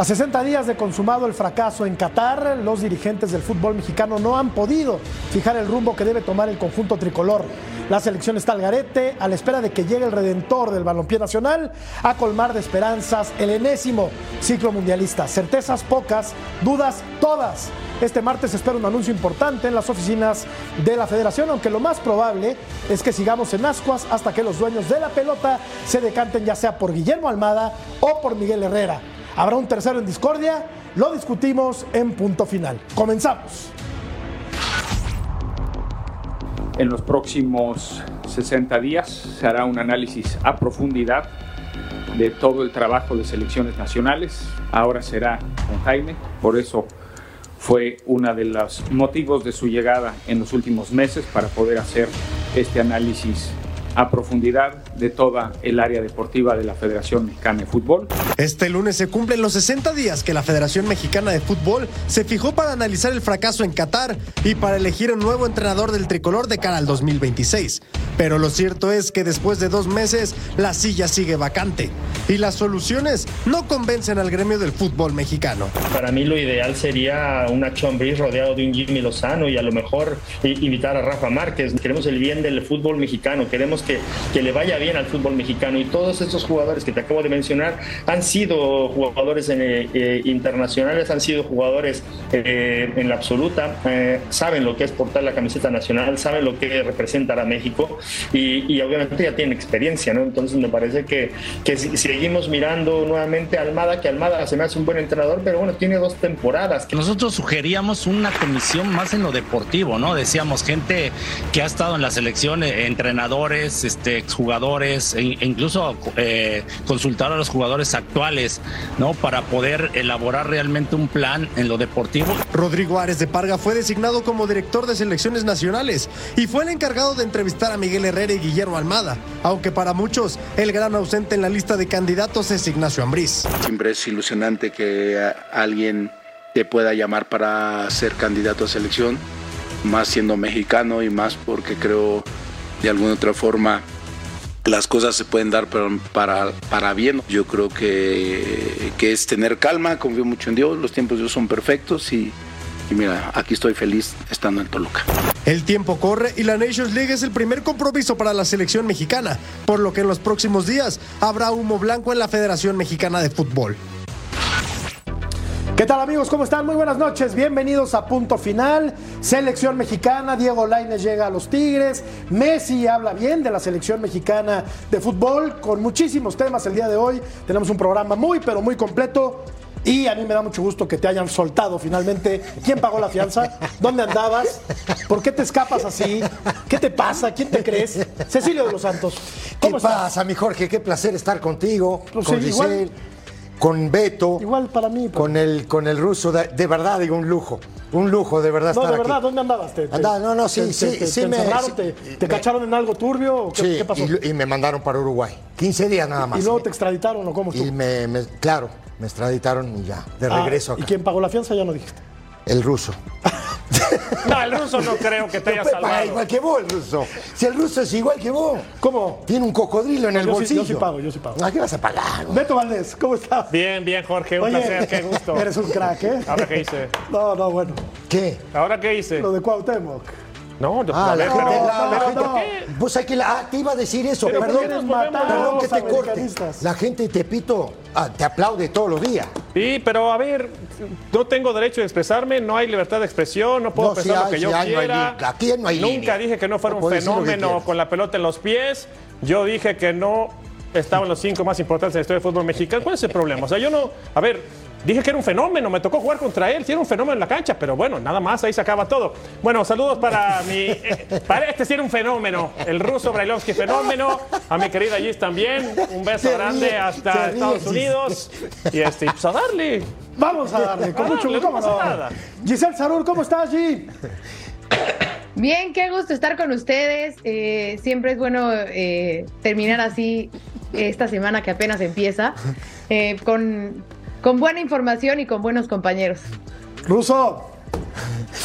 A 60 días de consumado el fracaso en Qatar, los dirigentes del fútbol mexicano no han podido fijar el rumbo que debe tomar el conjunto tricolor. La selección está al garete, a la espera de que llegue el redentor del balompié nacional a colmar de esperanzas el enésimo ciclo mundialista. Certezas pocas, dudas todas. Este martes espera un anuncio importante en las oficinas de la federación, aunque lo más probable es que sigamos en ascuas hasta que los dueños de la pelota se decanten ya sea por Guillermo Almada o por Miguel Herrera. ¿Habrá un tercero en discordia? Lo discutimos en punto final. Comenzamos. En los próximos 60 días se hará un análisis a profundidad de todo el trabajo de selecciones nacionales. Ahora será con Jaime, por eso fue uno de los motivos de su llegada en los últimos meses para poder hacer este análisis a profundidad de toda el área deportiva de la Federación Mexicana de Fútbol. Este lunes se cumplen los 60 días que la Federación Mexicana de Fútbol se fijó para analizar el fracaso en Qatar y para elegir un nuevo entrenador del tricolor de cara al 2026. Pero lo cierto es que después de dos meses la silla sigue vacante y las soluciones no convencen al gremio del fútbol mexicano. Para mí lo ideal sería una Chombriz rodeado de un Jimmy Lozano y a lo mejor invitar a Rafa Márquez. Queremos el bien del fútbol mexicano, queremos que, que le vaya bien al fútbol mexicano y todos estos jugadores que te acabo de mencionar han sido jugadores eh, eh, internacionales, han sido jugadores eh, en la absoluta, saben lo que es portar la camiseta nacional, saben lo que representa a México y, obviamente ya tienen experiencia, ¿no? Entonces me parece que, que seguimos mirando nuevamente a Almada, que Almada se me hace un buen entrenador, pero bueno, tiene dos temporadas. Nosotros sugeríamos una comisión más en lo deportivo, ¿no? Decíamos gente que ha estado en la selección, entrenadores, este, exjugadores, e incluso eh, consultar a los jugadores actuales, ¿no? Para poder elaborar realmente un plan en lo deportivo. Rodrigo Ares de Parga fue designado como director de selecciones nacionales y fue el encargado de entrevistar a Miguel Herrera y Guillermo Almada, aunque para muchos el gran ausente en la lista de candidatos es Ignacio Ambriz. Siempre es ilusionante que alguien te pueda llamar para ser candidato a selección, más siendo mexicano y más porque creo de alguna otra forma las cosas se pueden dar para, para, bien. Yo creo que, que, es tener calma, confío mucho en Dios, los tiempos de Dios son perfectos y, y mira, aquí estoy feliz estando en Toluca. El tiempo corre y la Nations League es el primer compromiso para la selección mexicana, por lo que en los próximos días habrá humo blanco en la Federación Mexicana de Fútbol. ¿Qué tal amigos? ¿Cómo están? Muy buenas noches. Bienvenidos a Punto Final. Selección mexicana. Diego Lainez llega a los Tigres. Messi habla bien de la selección mexicana de fútbol con muchísimos temas el día de hoy. Tenemos un programa muy, pero muy completo. Y a mí me da mucho gusto que te hayan soltado finalmente. ¿Quién pagó la fianza? ¿Dónde andabas? ¿Por qué te escapas así? ¿Qué te pasa? ¿Quién te crees? Cecilio de los Santos. ¿Cómo ¿Qué pasa, mi Jorge? Qué placer estar contigo. Pues con Giselle con Beto. Igual para mí. Con el, con el ruso, de, verdad, digo, un lujo. Un lujo, de verdad. No, de verdad, ¿dónde andabas? ¿Te, no, no, sí, sí. sí me, te, cacharon en algo turbio? qué, sí, pasó? Y, me mandaron para Uruguay. 15 días nada más. ¿Y luego te extraditaron o cómo estuvo? Y me, claro, me extraditaron y ya, de ah, regreso acá. ¿Y quién pagó la fianza? Ya no dijiste. El ruso. No, el ruso no creo que te haya salvado. igual que vos, el ruso. Si el ruso es igual que vos. ¿Cómo? Tiene un cocodrilo en el bolsillo. yo sí pago, yo sí pago. ¿A qué vas a pagar? Beto Valdés, ¿cómo estás? Bien, bien, Jorge. Un placer, qué gusto. Eres un crack, ¿eh? ¿Ahora qué hice? No, no, bueno. ¿Qué? ¿Ahora qué hice? Lo de Cuauhtémoc. No, ah, la gente, pero, Vos hay que ah, te iba a decir eso, perdón, perdón que te corte. La gente te pito, ah, te aplaude todos los días. Sí, pero a ver, no tengo derecho de expresarme, no hay libertad de expresión, no puedo pensar lo que yo quiera. aquí no hay Nunca dije que no fuera un fenómeno con la pelota en los pies. Yo dije que no estaban los cinco más importantes en la historia del fútbol mexicano. ¿Cuál es el problema? O sea, yo no. A ver, Dije que era un fenómeno, me tocó jugar contra él, sí era un fenómeno en la cancha, pero bueno, nada más, ahí se acaba todo. Bueno, saludos para mi. Eh, para este sí era un fenómeno. El ruso Brailovsky, fenómeno. A mi querida Gis también. Un beso grande hasta Estados Unidos. Y este, pues a darle. Vamos a darle, con mucho gusto. No Giselle Sarur, ¿cómo estás, G? Bien, qué gusto estar con ustedes. Eh, siempre es bueno eh, terminar así esta semana que apenas empieza, con con buena información y con buenos compañeros. Ruso,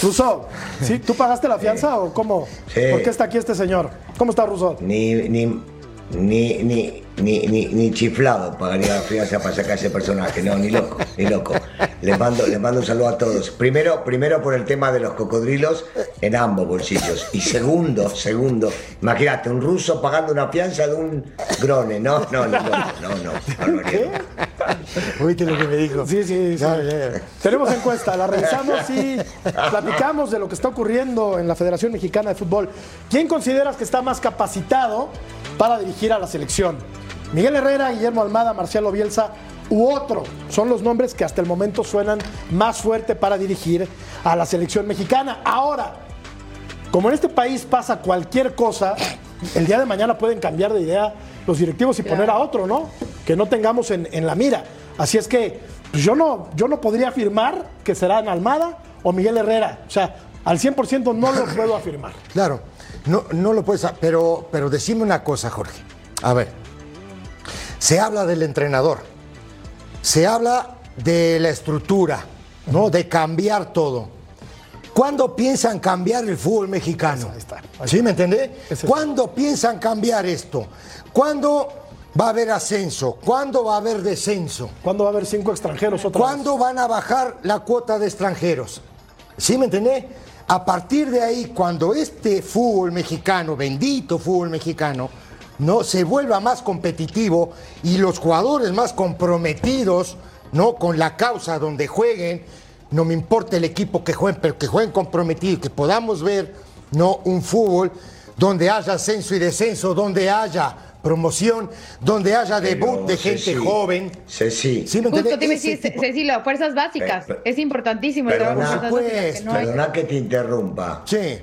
Ruso, ¿sí? ¿tú pagaste la fianza o cómo? ¿Por qué está aquí este señor? ¿Cómo está Ruso? Ni, ni, ni, ni, ni, ni, ni chiflado pagaría la fianza para sacar ese personaje, no, ni loco, ni loco. Les mando, les mando un saludo a todos. Primero, primero por el tema de los cocodrilos en ambos bolsillos. Y segundo, segundo, imagínate, un ruso pagando una fianza de un grone. No, no, no, no, no, no. ¿Oíste lo que me dijo? Sí, sí, sí. Tenemos encuesta, la revisamos y platicamos de lo que está ocurriendo en la Federación Mexicana de Fútbol. ¿Quién consideras que está más capacitado para dirigir a la selección? Miguel Herrera, Guillermo Almada, Marcelo Bielsa u otro. Son los nombres que hasta el momento suenan más fuerte para dirigir a la selección mexicana. Ahora, como en este país pasa cualquier cosa, el día de mañana pueden cambiar de idea los directivos y poner a otro, ¿no? Que no tengamos en, la mira. Así es que pues yo, no, yo no podría afirmar que serán Almada o Miguel Herrera. O sea, al 100% no lo puedo afirmar. Claro, no, no lo puedes, pero, pero decime una cosa, Jorge. A ver, se habla del entrenador, se habla de la estructura, ¿no? De cambiar todo. ¿Cuándo piensan cambiar el fútbol mexicano? ¿Sí me entiende? ¿Cuándo piensan cambiar esto? ¿Cuándo va a haber ascenso? ¿Cuándo va a haber descenso? ¿Cuándo va a haber cinco extranjeros otra ¿Cuándo van a bajar la cuota de extranjeros? ¿Sí me entiende? A partir de ahí, cuando este fútbol mexicano, bendito fútbol mexicano, ¿no? se vuelva más competitivo y los jugadores más comprometidos ¿no? con la causa donde jueguen, no me importa el equipo que jueguen, pero que jueguen comprometidos, que podamos ver ¿no? un fútbol donde haya ascenso y descenso, donde haya promoción, donde haya debut de gente joven. Sí, sí. ¿Sí Justo te Cecilio, fuerzas básicas. es importantísimo el trabajo pues, Perdona que te interrumpa. Sí.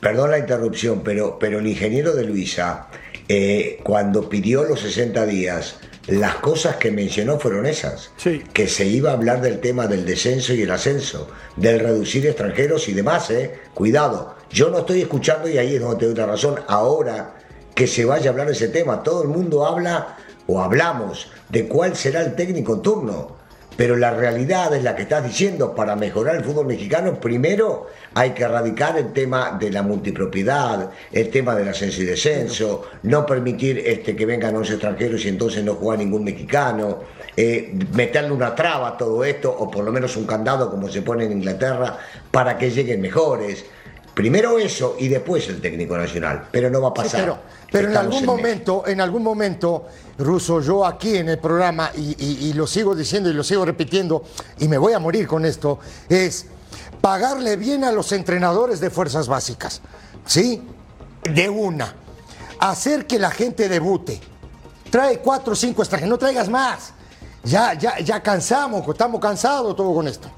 Perdón la interrupción, pero, pero el ingeniero de Luisa eh, cuando pidió los 60 días, las cosas que mencionó fueron esas. Que se iba a hablar del tema del descenso y el ascenso, del reducir extranjeros y demás, ¿eh? Cuidado. Yo no estoy escuchando, y ahí es donde tengo otra razón, ahora que se vaya a hablar de ese tema. Todo el mundo habla o hablamos de cuál será el técnico en turno. Pero la realidad es la que estás diciendo, para mejorar el fútbol mexicano, primero hay que erradicar el tema de la multipropiedad, el tema del ascenso y descenso, no permitir este, que vengan 11 extranjeros y entonces no juega ningún mexicano, eh, meterle una traba a todo esto, o por lo menos un candado como se pone en Inglaterra, para que lleguen mejores. Primero eso y después el técnico nacional, pero no va a pasar. Pero, en algún momento, en algún momento, Ruso, yo aquí en el programa, y, lo sigo diciendo y lo sigo repitiendo, y me voy a morir con esto, es pagarle bien a los entrenadores de fuerzas básicas, ¿sí? De una. Hacer que la gente debute. Trae cuatro o cinco extranjeros, no traigas más. Ya, ya, ya cansamos, estamos cansados todo con esto.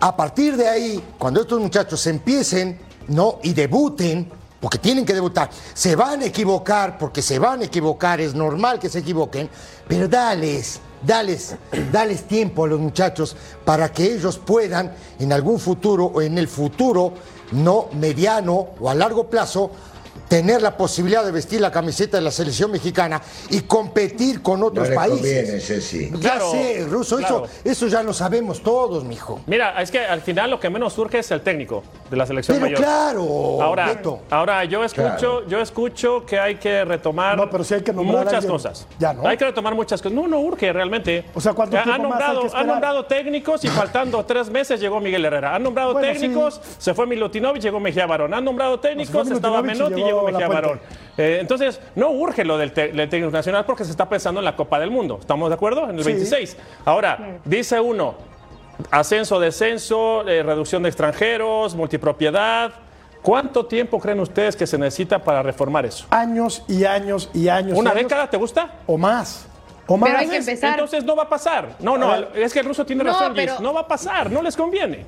A partir de ahí, cuando estos muchachos empiecen ¿no? y debuten, porque tienen que debutar, se van a equivocar, porque se van a equivocar, es normal que se equivoquen, pero dales, dales, dales tiempo a los muchachos para que ellos puedan en algún futuro o en el futuro, no mediano o a largo plazo, tener la posibilidad de vestir la camiseta de la selección mexicana y competir con otros países. sí. Ya sé, Ruso, eso, ya lo sabemos todos, mijo. Mira, es que al final lo que menos surge es el técnico de la selección pero claro, ahora, ahora yo escucho, yo escucho que hay que retomar muchas cosas. Ya no. Hay que retomar muchas cosas. No, no urge realmente. O sea, ¿cuánto han nombrado, más han nombrado técnicos y faltando tres meses llegó Miguel Herrera. Han nombrado técnicos, se fue Milutinovic, llegó Mejía Barón. Han nombrado técnicos, estaba Menotti y llegó Mejía Barón. Eh, entonces, no urge lo del, técnico nacional porque se está pensando en la Copa del Mundo. ¿Estamos de acuerdo? En el 26. Ahora, dice uno, ascenso, descenso, eh, reducción de extranjeros, multipropiedad. ¿Cuánto tiempo creen ustedes que se necesita para reformar eso? Años y años y años. ¿Una década te gusta? O más. O más. Pero hay que empezar. Entonces no va a pasar. No, no, es que el ruso tiene razón, No va a pasar, no les conviene.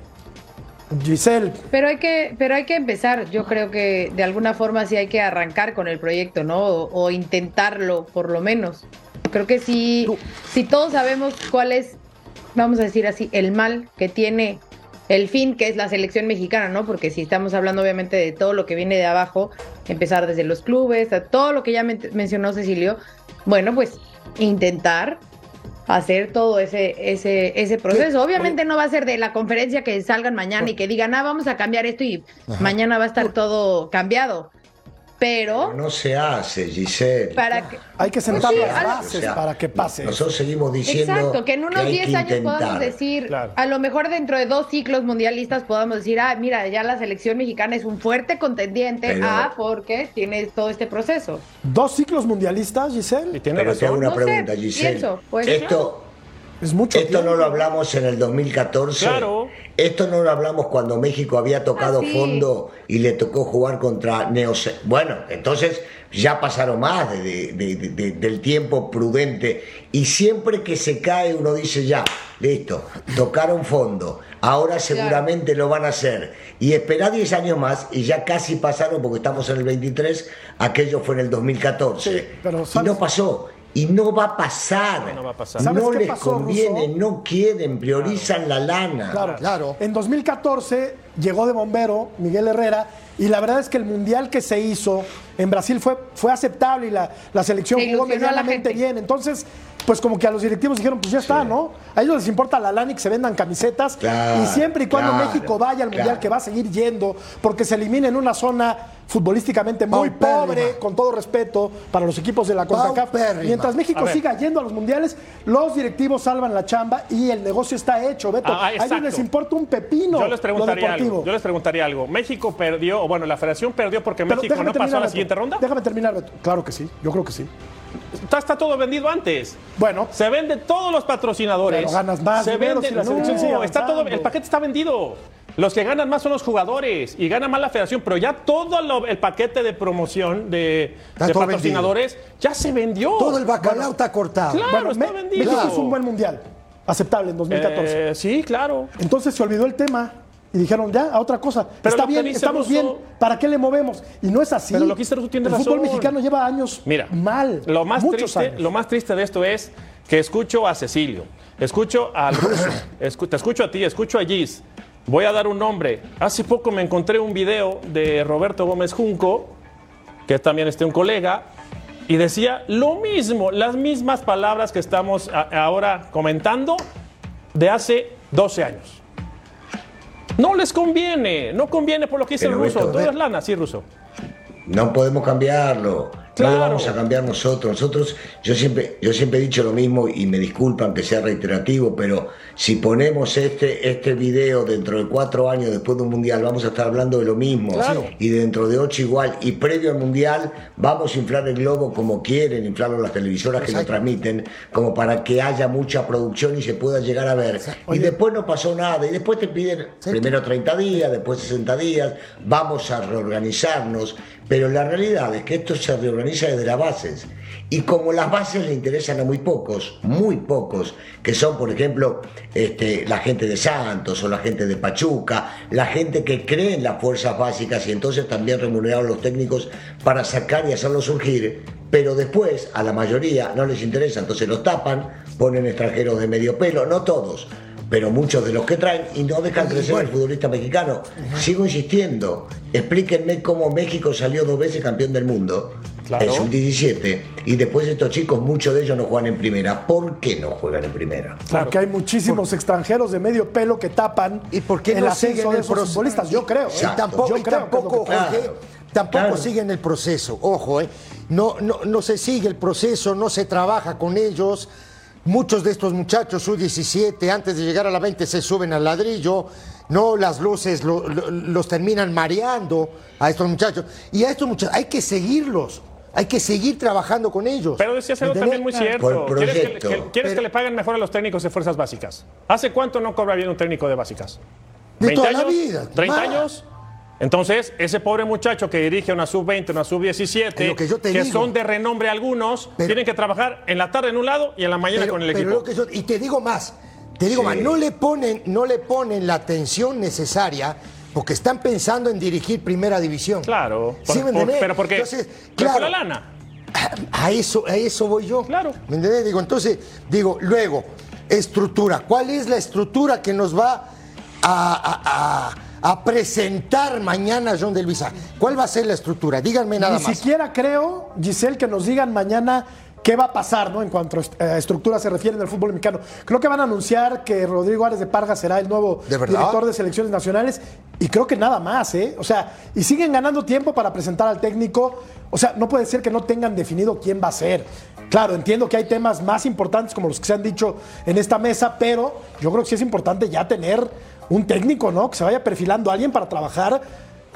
Giselle. Pero hay que, pero hay que empezar. Yo creo que de alguna forma sí hay que arrancar con el proyecto, ¿no? O, intentarlo, por lo menos. Creo que sí, si todos sabemos cuál es, vamos a decir así, el mal que tiene el fin, que es la selección mexicana, ¿no? Porque si estamos hablando obviamente de todo lo que viene de abajo, empezar desde los clubes, todo lo que ya mencionó Cecilio, bueno, pues intentar hacer todo ese, ese, ese proceso. Obviamente no va a ser de la conferencia que salgan mañana y que digan, ah, vamos a cambiar esto y mañana va a estar todo cambiado. Pero... no se hace, Giselle. Para que... Hay que sentar las bases para que pase. Nosotros seguimos diciendo Exacto, que en unos 10 años podamos decir, a lo mejor dentro de dos ciclos mundialistas podamos decir, ah, mira, ya la selección mexicana es un fuerte contendiente a porque tiene todo este proceso. ¿Dos ciclos mundialistas, Giselle? Pero te hago una pregunta, Giselle. Pues, Esto... Es mucho Esto no lo hablamos en el 2014. Claro. Esto no lo hablamos cuando México había tocado ah, fondo y le tocó jugar contra Neos. Bueno, entonces ya pasaron más del tiempo prudente. Y siempre que se cae uno dice ya, listo, tocaron fondo. Ahora seguramente lo van a hacer. Y espera 10 años más y ya casi pasaron porque estamos en el 23. Aquello fue en el 2014. pero, y no pasó y no va a pasar. No, va a pasar. no les conviene, no quieren, priorizan la lana. Claro, claro. En 2014 llegó de bombero Miguel Herrera y la verdad es que el mundial que se hizo en Brasil fue, fue aceptable y la, la selección jugó medianamente bien. Entonces, pues como que a los directivos dijeron, pues ya está, ¿no? A ellos les importa la lana y que se vendan camisetas. y siempre y cuando México vaya al Mundial, que va a seguir yendo, porque se elimina en una zona futbolísticamente muy pobre, con todo respeto, para los equipos de la CONCACAF. Mientras México siga yendo a los mundiales, los directivos salvan la chamba y el negocio está hecho, Beto. Ah, a ellos les importa un pepino. Yo les preguntaría algo. Yo les preguntaría algo. México perdió, o bueno, la federación perdió porque México no pasó a la siguiente ronda. Déjame terminar, Beto. Claro que sí, yo creo que sí. Está, todo vendido antes. Bueno. Se vende todos los patrocinadores. Pero ganas más. Se vende. no, está todo, el paquete está vendido. Los que ganan más son los jugadores y gana más la federación, pero ya todo el paquete de promoción de, patrocinadores ya se vendió. Todo el bacalao está cortado. Claro, está vendido. México es un buen mundial. Aceptable en 2014. Eh, sí, claro. Entonces se olvidó el tema y dijeron ya a otra cosa. Está bien, estamos bien. ¿Para qué le movemos? Y no es así. Pero lo que tú tienes El fútbol mexicano lleva años Mira, mal. Lo más triste, lo más triste de esto es que escucho a Cecilio, escucho al ruso, te escucho a ti, escucho a Gis. Voy a dar un nombre. Hace poco me encontré un video de Roberto Gómez Junco, que también este un colega, y decía lo mismo, las mismas palabras que estamos ahora comentando de hace 12 años. No les conviene, no conviene por lo que dice el ruso. Todo es lana, sí, ruso. No podemos cambiarlo. No lo vamos a cambiar nosotros. Nosotros, yo siempre, yo siempre he dicho lo mismo y me disculpan que sea reiterativo, pero si ponemos este, este video dentro de cuatro años después de un mundial, vamos a estar hablando de lo mismo. Y dentro de ocho igual. Y previo al mundial, vamos a inflar el globo como quieren, inflarlo las televisoras que lo transmiten, como para que haya mucha producción y se pueda llegar a ver. Y después no pasó nada. Y después te piden primero 30 días, después 60 días, vamos a reorganizarnos. Pero la realidad es que esto se reorganiza desde las bases. Y como las bases le interesan a muy pocos, muy pocos, que son, por ejemplo, este, la gente de Santos o la gente de Pachuca, la gente que cree en las fuerzas básicas y entonces también remuneraron los técnicos para sacar y hacerlo surgir, pero después a la mayoría no les interesa, entonces los tapan, ponen extranjeros de medio pelo, no todos, pero muchos de los que traen y no dejan crecer al futbolista mexicano. Sigo insistiendo, explíquenme cómo México salió dos veces campeón del mundo. Es un 17 y después estos chicos, muchos de ellos no juegan en primera. ¿Por qué no juegan en primera? Porque hay muchísimos extranjeros de medio pelo que tapan ¿Y por qué no siguen el proceso? Yo creo. ¿eh? tampoco, tampoco, tampoco siguen el proceso. Ojo, ¿eh? no, no, no se sigue el proceso, no se trabaja con ellos. Muchos de estos muchachos, su 17 antes de llegar a la 20 se suben al ladrillo, no las luces los terminan mareando a estos muchachos. Y a estos muchachos hay que seguirlos. Hay que seguir trabajando con ellos. Pero decías algo también muy cierto. ¿Quieres, que, le paguen mejor a los técnicos de fuerzas básicas? ¿Hace cuánto no cobra bien un técnico de básicas? De toda la vida. ¿30 años? Entonces, ese pobre muchacho que dirige una sub-20, una sub-17, que, son de renombre algunos, tienen que trabajar en la tarde en un lado y en la mañana con el equipo. y te digo más, te digo más, no le, ponen, no le ponen la atención necesaria porque están pensando en dirigir primera división. Claro, pero porque entonces, claro, la lana. A eso, a eso voy yo. Claro. ¿Me entiendes? Digo, entonces, digo, luego, estructura. ¿Cuál es la estructura que nos va a a presentar mañana John de Luisa. ¿Cuál va a ser la estructura? Díganme nada más. Ni siquiera creo, Giselle, que nos digan mañana qué va a pasar ¿no? en cuanto a estructura se refiere en el fútbol mexicano. Creo que van a anunciar que Rodrigo Árez de Parga será el nuevo director de selecciones nacionales y creo que nada más, ¿eh? O sea, y siguen ganando tiempo para presentar al técnico. O sea, no puede ser que no tengan definido quién va a ser. Claro, entiendo que hay temas más importantes como los que se han dicho en esta mesa, pero yo creo que sí es importante ya tener un técnico, ¿no? Que se vaya perfilando a alguien para trabajar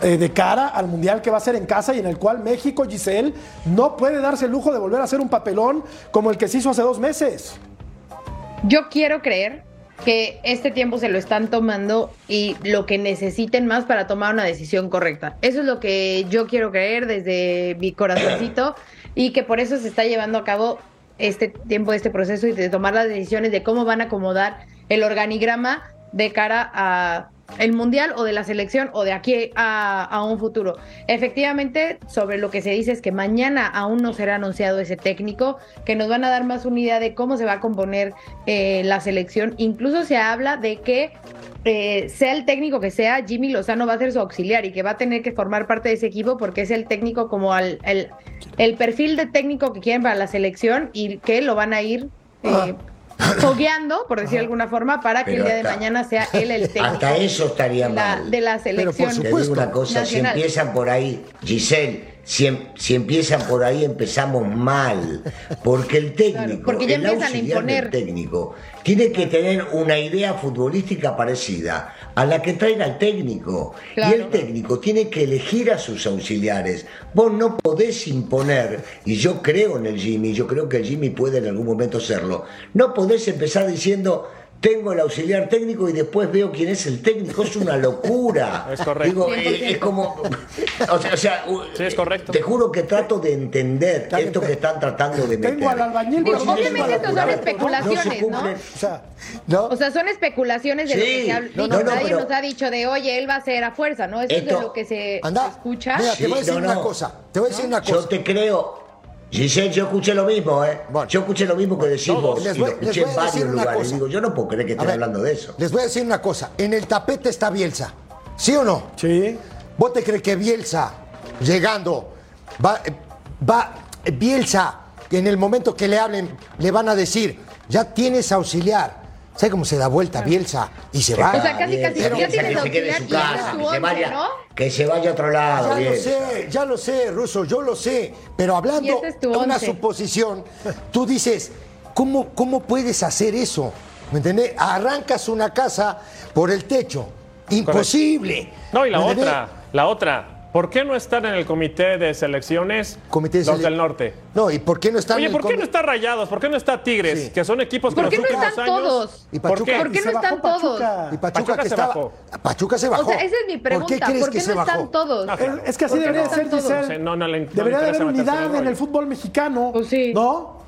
eh, de cara al Mundial que va a ser en casa y en el cual México, Giselle, no puede darse el lujo de volver a hacer un papelón como el que se hizo hace dos meses. Yo quiero creer que este tiempo se lo están tomando y lo que necesiten más para tomar una decisión correcta. Eso es lo que yo quiero creer desde mi corazoncito y que por eso se está llevando a cabo este tiempo, este proceso y de tomar las decisiones de cómo van a acomodar el organigrama de cara a el mundial o de la selección o de aquí a, un futuro. Efectivamente, sobre lo que se dice es que mañana aún no será anunciado ese técnico, que nos van a dar más una idea de cómo se va a componer eh, la selección. Incluso se habla de que eh, sea el técnico que sea, Jimmy Lozano va a ser su auxiliar y que va a tener que formar parte de ese equipo porque es el técnico como el, el perfil de técnico que quieren para la selección y que lo van a ir eh, ah fogueando, por decir de alguna forma, para que el día de mañana sea él el técnico. Hasta eso estaría mal. De la selección. Te digo una cosa, si empiezan por ahí, Giselle, si, em, si, empiezan por ahí empezamos mal, porque el técnico, porque ya el empiezan a imponer. técnico, tiene que tener una idea futbolística parecida a la que traiga el técnico. Y el técnico tiene que elegir a sus auxiliares. Vos no podés imponer, y yo creo en el Jimmy, yo creo que el Jimmy puede en algún momento serlo, no podés empezar diciendo tengo el auxiliar técnico y después veo quién es el técnico. Es una locura. Es correcto. Digo, eh, es como. O sea, sí, es correcto. te juro que trato de entender esto que están tratando de meter. Tengo al albañil, obviamente esto son especulaciones, ¿no? O, sea, ¿no? o sea, son especulaciones de lo que se habla. nadie nos ha dicho de, oye, él va a ser a fuerza, ¿no? Eso es de lo que se, escucha. Mira, te voy a decir una cosa. Te voy a decir una cosa. Yo te creo Giselle, yo escuché lo mismo, ¿eh? yo escuché lo mismo que decís vos y lo escuché en varios lugares. Digo, yo no puedo creer que estén hablando de eso. Les voy a decir una cosa. En el tapete está Bielsa. ¿Sí o no? Sí. ¿Vos te crees que Bielsa, llegando, va, va Bielsa, en el momento que le hablen, le van a decir, ya tienes auxiliar? ¿Sabes cómo se da vuelta Bielsa y se va? O sea, casi, casi, ya tienes auxiliar, que se vaya a otro lado. Ya lo sé, ya lo sé, Ruso, yo lo sé. Pero hablando de una suposición, tú dices, ¿cómo, ¿cómo puedes hacer eso? ¿Me entendés? Arrancas una casa por el techo. Imposible. No, y la otra, la otra, ¿Por qué no están en el comité de selecciones comité los del norte? No, ¿y por qué no están Oye, ¿por qué no está Rayados? ¿Por qué no está Tigres? Que son equipos que ¿Por qué no están todos? ¿Y ¿Por qué? ¿Por qué no están todos? Y Pachuca, que se bajó. Pachuca se bajó. O sea, esa es mi pregunta. ¿Por qué, ¿Por qué no están todos? es que así debería ser, Giselle. No, no, debería haber unidad en el fútbol mexicano. Pues sí. ¿No?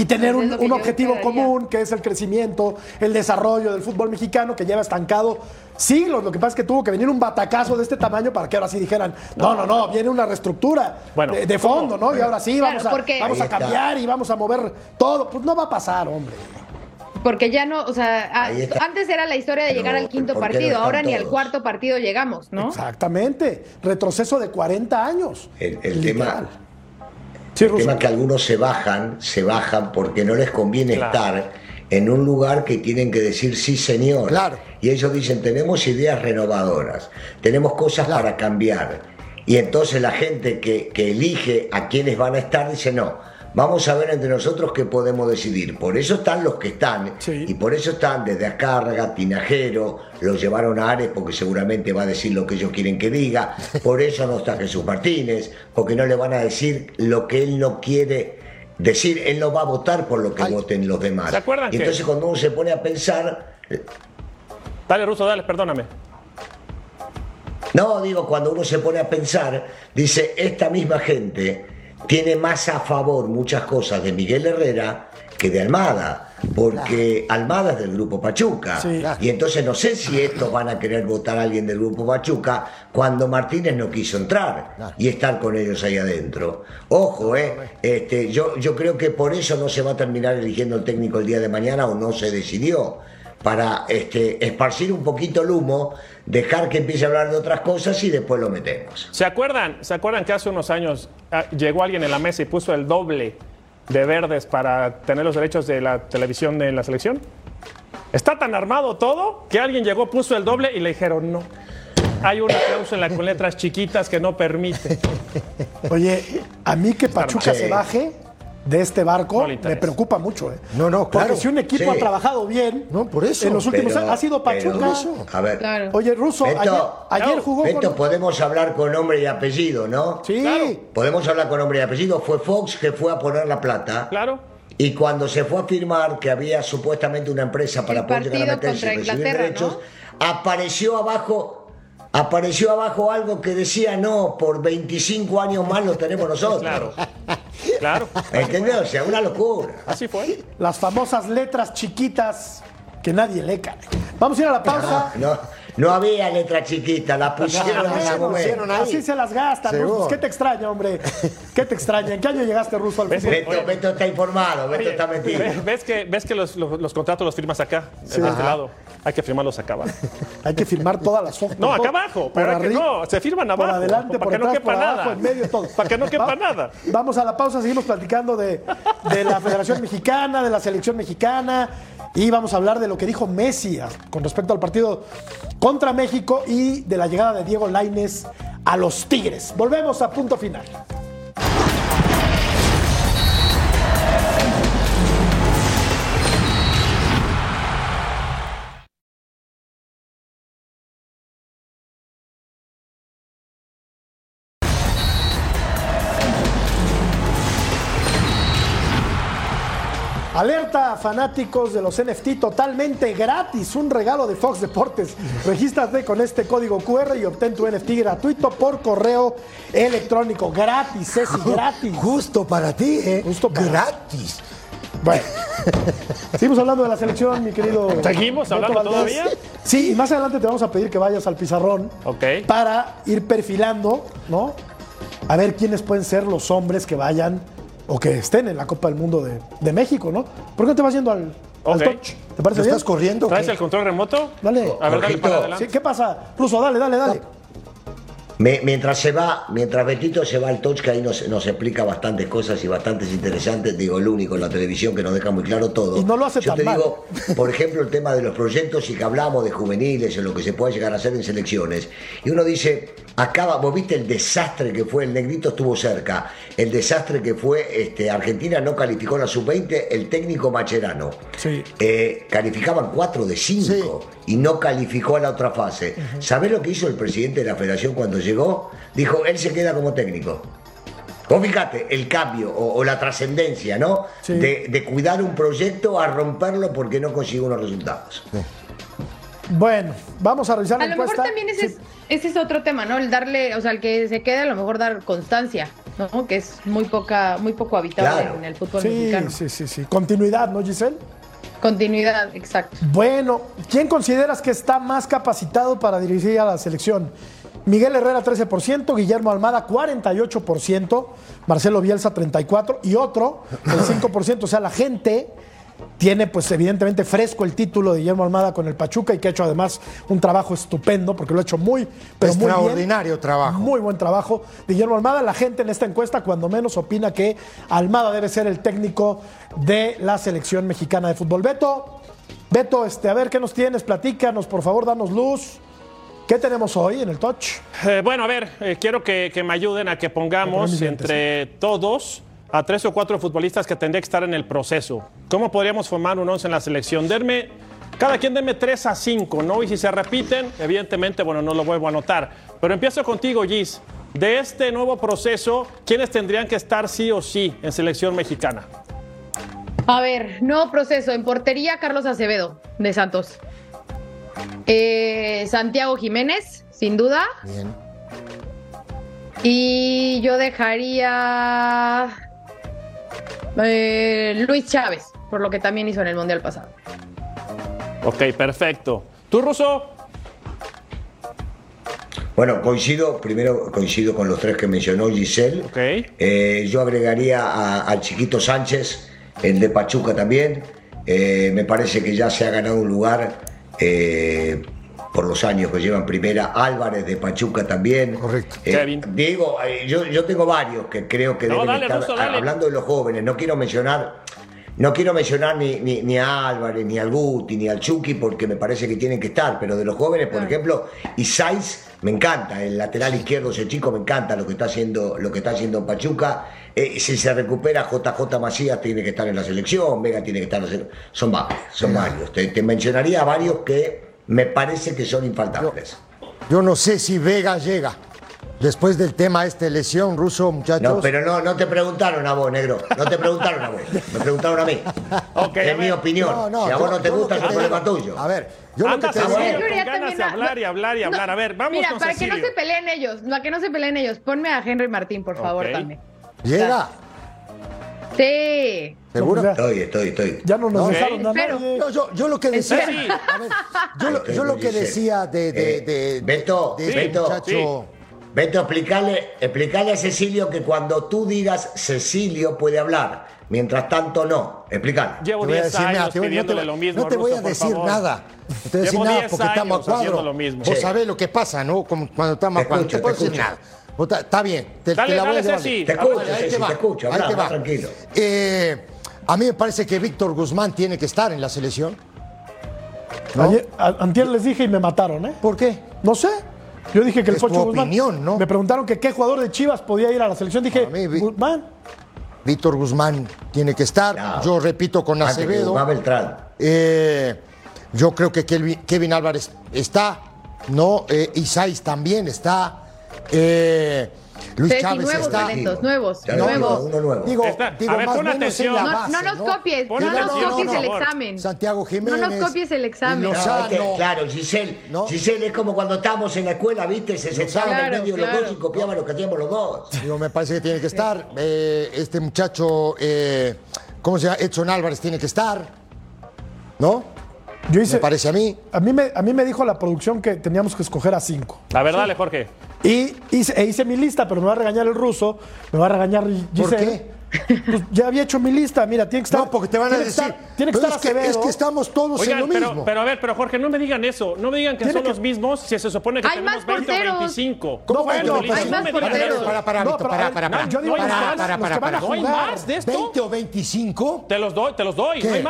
Y tener un, un objetivo común, que es el crecimiento, el desarrollo del fútbol mexicano, que lleva estancado siglos. Lo que pasa es que tuvo que venir un batacazo de este tamaño para que ahora sí dijeran, no, no, no, viene una reestructura de, fondo, ¿no? Y ahora sí, vamos, a, vamos a cambiar y vamos a mover todo. Pues no va a pasar, hombre. Porque ya no, o sea, antes era la historia de llegar al quinto partido, ahora ni al cuarto partido llegamos, ¿no? Exactamente, retroceso de 40 años. El, tema, el tema que algunos se bajan, se bajan porque no les conviene estar en un lugar que tienen que decir sí señor. Claro. Y ellos dicen, tenemos ideas renovadoras, tenemos cosas para cambiar. Y entonces la gente que, que elige a quienes van a estar dice, no, vamos a ver entre nosotros qué podemos decidir. Por eso están los que están, y por eso están desde Acárraga, Tinajero, lo llevaron a Ares porque seguramente va a decir lo que ellos quieren que diga, por eso no está Jesús Martínez, porque no le van a decir lo que él no quiere decir, él no va a votar por lo que voten los demás. ¿Se acuerdan y entonces cuando uno se pone a pensar... Dale, Ruso, dale, perdóname. No, digo, cuando uno se pone a pensar, dice, esta misma gente tiene más a favor muchas cosas de Miguel Herrera que de Almada, porque Almada es del grupo Pachuca. Y entonces no sé si estos van a querer votar a alguien del grupo Pachuca cuando Martínez no quiso entrar y estar con ellos ahí adentro. Ojo, eh, este, yo, yo creo que por eso no se va a terminar eligiendo el técnico el día de mañana o no se decidió para este, esparcir un poquito el humo, dejar que empiece a hablar de otras cosas y después lo metemos. ¿Se acuerdan, ¿se acuerdan que hace unos años ah, llegó alguien en la mesa y puso el doble de verdes para tener los derechos de la televisión de la selección? Está tan armado todo que alguien llegó, puso el doble y le dijeron no. Hay una cláusula con letras chiquitas que no permite. Oye, a mí que Pachuca se baje de este barco me preocupa mucho. ¿eh? No, no, claro. Porque si un equipo ha trabajado bien no, por eso, en los últimos años, ha sido Pachuca. a ver, Oye, Russo, ayer, jugó con... podemos hablar con nombre y apellido, ¿no? Sí. Podemos hablar con nombre y apellido. Fue Fox que fue a poner la plata. Claro. Y cuando se fue a firmar que había supuestamente una empresa para poder llegar a meterse y recibir derechos, apareció abajo apareció abajo algo que decía no, por 25 años más lo tenemos nosotros. Claro. Claro. ¿Entendés? O sea, una locura. Así fue. Las famosas letras chiquitas que nadie lee. Vamos a ir a la pausa. No, no, había letra chiquita, la pusieron en ese momento. Así se las gastan, ¿Qué te extraña, hombre? ¿Qué te extraña? ¿En qué año llegaste, Ruso, al Beto, Beto, está informado, Beto está metido. ¿Ves que, ves que los, los, contratos los firmas acá, sí. de este lado? Hay que firmarlos acá abajo. hay que firmar todas las hojas. No, acá abajo, pero no, se firman abajo. Por adelante, para que no quepa nada. en medio, todo. Para que no quepa nada. Vamos a la pausa, seguimos platicando de, de la Federación Mexicana, de la selección mexicana y vamos a hablar de lo que dijo Messi con respecto al partido contra México y de la llegada de Diego Laines a los Tigres. Volvemos a punto final. Fanáticos de los NFT totalmente gratis. Un regalo de Fox Deportes. Regístrate con este código QR y obtén tu NFT gratuito por correo electrónico. Gratis, es gratis. Justo para ti, ¿eh? Justo para Gratis. Bueno, seguimos hablando de la selección, mi querido. ¿Seguimos hablando todavía? Sí, y más adelante te vamos a pedir que vayas al pizarrón Ok. para ir perfilando, ¿no? A ver quiénes pueden ser los hombres que vayan o que estén en la Copa del Mundo de, México, ¿no? ¿Por qué no te vas yendo al, touch? ¿Te parece bien? ¿Estás corriendo? ¿Traes el control remoto? Dale. A ver, dale para adelante. ¿Qué pasa? Ruso, dale, dale, dale mientras se va, mientras Betito se va al touch, que ahí nos, nos, explica bastantes cosas y bastantes interesantes, digo, el único en la televisión que nos deja muy claro todo. Y no lo hace Yo te digo, por ejemplo, el tema de los proyectos y que hablamos de juveniles en lo que se puede llegar a hacer en selecciones. Y uno dice, acaba, vos viste el desastre que fue, el negrito estuvo cerca, el desastre que fue, este, Argentina no calificó la sub-20, el técnico Macherano. Sí. Eh, calificaban 4 de 5 y no calificó a la otra fase. ¿Sabés lo que hizo el presidente de la federación cuando llegó? Llegó, dijo, él se queda como técnico. Vos fíjate, el cambio o, la trascendencia, ¿no? De, cuidar un proyecto a romperlo porque no consigue unos resultados. Bueno, vamos a revisar la A lo mejor también ese, es, otro tema, ¿no? El darle, o sea, el que se quede, a lo mejor dar constancia, ¿no? Que es muy poca, muy poco habitable en el fútbol mexicano. Sí, sí, sí. Continuidad, ¿no, Giselle? Continuidad, exacto. Bueno, ¿quién consideras que está más capacitado para dirigir a la selección? Miguel Herrera 13%, Guillermo Almada 48%, Marcelo Bielsa 34% y otro el 5%. O sea, la gente tiene pues evidentemente fresco el título de Guillermo Almada con el Pachuca y que ha hecho además un trabajo estupendo porque lo ha hecho muy, pero extraordinario trabajo. Muy buen trabajo de Guillermo Almada. La gente en esta encuesta cuando menos opina que Almada debe ser el técnico de la selección mexicana de fútbol. Beto, Beto, este, a ver qué nos tienes, platícanos, por favor, danos luz. ¿Qué tenemos hoy en el touch? Eh, bueno, a ver, eh, quiero que, me ayuden a que pongamos entre todos a tres o cuatro futbolistas que tendría que estar en el proceso. ¿Cómo podríamos formar un once en la selección? Derme, cada quien deme tres a cinco, ¿no? Y si se repiten, evidentemente, bueno, no lo vuelvo a anotar. Pero empiezo contigo, Gis. De este nuevo proceso, ¿quiénes tendrían que estar sí o sí en selección mexicana? A ver, nuevo proceso. En portería, Carlos Acevedo, de Santos. Eh, Santiago Jiménez, sin duda. Bien. Y yo dejaría eh, Luis Chávez, por lo que también hizo en el Mundial pasado. Ok, perfecto. ¿Tú, Russo? Bueno, coincido, primero coincido con los tres que mencionó Giselle. Okay. Eh, yo agregaría al chiquito Sánchez, el de Pachuca también. me parece que ya se ha ganado un lugar eh, por los años que llevan primera, Álvarez de Pachuca también. Correcto. Eh, Diego, eh, yo, yo, tengo varios que creo que deben estar, hablando de los jóvenes, no quiero mencionar no quiero mencionar ni, ni, a Álvarez, ni al Guti, ni al Chucky, porque me parece que tienen que estar, pero de los jóvenes, por ejemplo, Isais me encanta, el lateral izquierdo, ese chico me encanta lo que está haciendo, lo que está haciendo Pachuca. Eh, si se recupera JJ Macías tiene que estar en la selección, Vega tiene que estar en la selección. Son varios, son varios. Te, mencionaría varios que me parece que son infaltables. yo no sé si Vega llega. Después del tema este lesión ruso, muchachos. No, pero no, no te preguntaron a vos, negro. No te preguntaron a vos. Me preguntaron a mí. es mi opinión. si a vos no te gusta, es un problema tuyo. A ver, yo lo que te digo. ganas de hablar y hablar y hablar. a ver, vamos Mira, para que no se peleen ellos, para que no se peleen ellos, ponme a Henry Martín, por favor, también. ¿Llega? Sí. ¿Seguro? Estoy, estoy, estoy. Ya no nos dejaron no, yo, yo, lo que decía. A ver, yo, lo, yo lo que decía de. de, de Beto, de, Beto, muchacho. Beto, explícale, explícale a Cecilio que cuando tú digas Cecilio puede hablar, mientras tanto no. Explícale. Llevo 10 años te, pidiéndole lo mismo. No te voy a decir nada. No te voy a decir nada porque estamos a cuadro. Lo mismo. Vos sabés lo que pasa, ¿no? Como cuando estamos a cuadro. No te puedo decir nada. Está bien, te, dale, la voy a decir. Te escucho, ahí te, va. te escucho, ahí te va. tranquilo. Eh, a mí me parece que Víctor Guzmán tiene que estar en la selección. ¿No? antier les dije y me mataron, ¿eh? ¿Por qué? No sé. Yo dije que el Pocho Guzmán. Opinión, ¿no? Me preguntaron que qué jugador de Chivas podía ir a la selección. Dije, Guzmán. Víctor Guzmán tiene que estar. Yo repito con Acevedo. Beltrán. Eh, yo creo que Kevin, Álvarez está, ¿no? Eh, Isais también está. Eh, Luis Chávez nuevos está. talentos, nuevos, nuevos. Uno nuevo. Digo, digo a ver, más pon atención. no, no, nos copies, no nos copies el examen. Santiago Jiménez. No nos copies el examen. claro, Giselle, Giselle es como cuando estábamos en la escuela, ¿viste? Se sentaban en medio de los dos y copiaban lo que hacíamos los dos. Digo, me parece que tiene que estar. Eh, este muchacho, eh, ¿cómo se llama? Edson Álvarez tiene que estar. ¿No? Yo hice, me parece a mí. A mí me, a mí me dijo la producción que teníamos que escoger a cinco. La verdad, sí. Jorge. Y hice, e hice mi lista, pero me va a regañar el ruso, me va a regañar Giselle. ¿Por qué? Pues ya había hecho mi lista, mira, tiene que estar. No, porque te van a decir. Estar, tiene que estar es, que, es que estamos todos Oigan, en lo pero, mismo. Pero a ver, pero Jorge, no me digan eso. No me digan que son que... los mismos si se supone que hay tenemos más 20 o 25. ¿Cómo no, bueno, hay más porteros. Para, para, no, para, para, para. Yo digo para, para, para, para, para, ¿No hay más de esto? 20 o 25. Te los doy, te los doy. ¿Qué?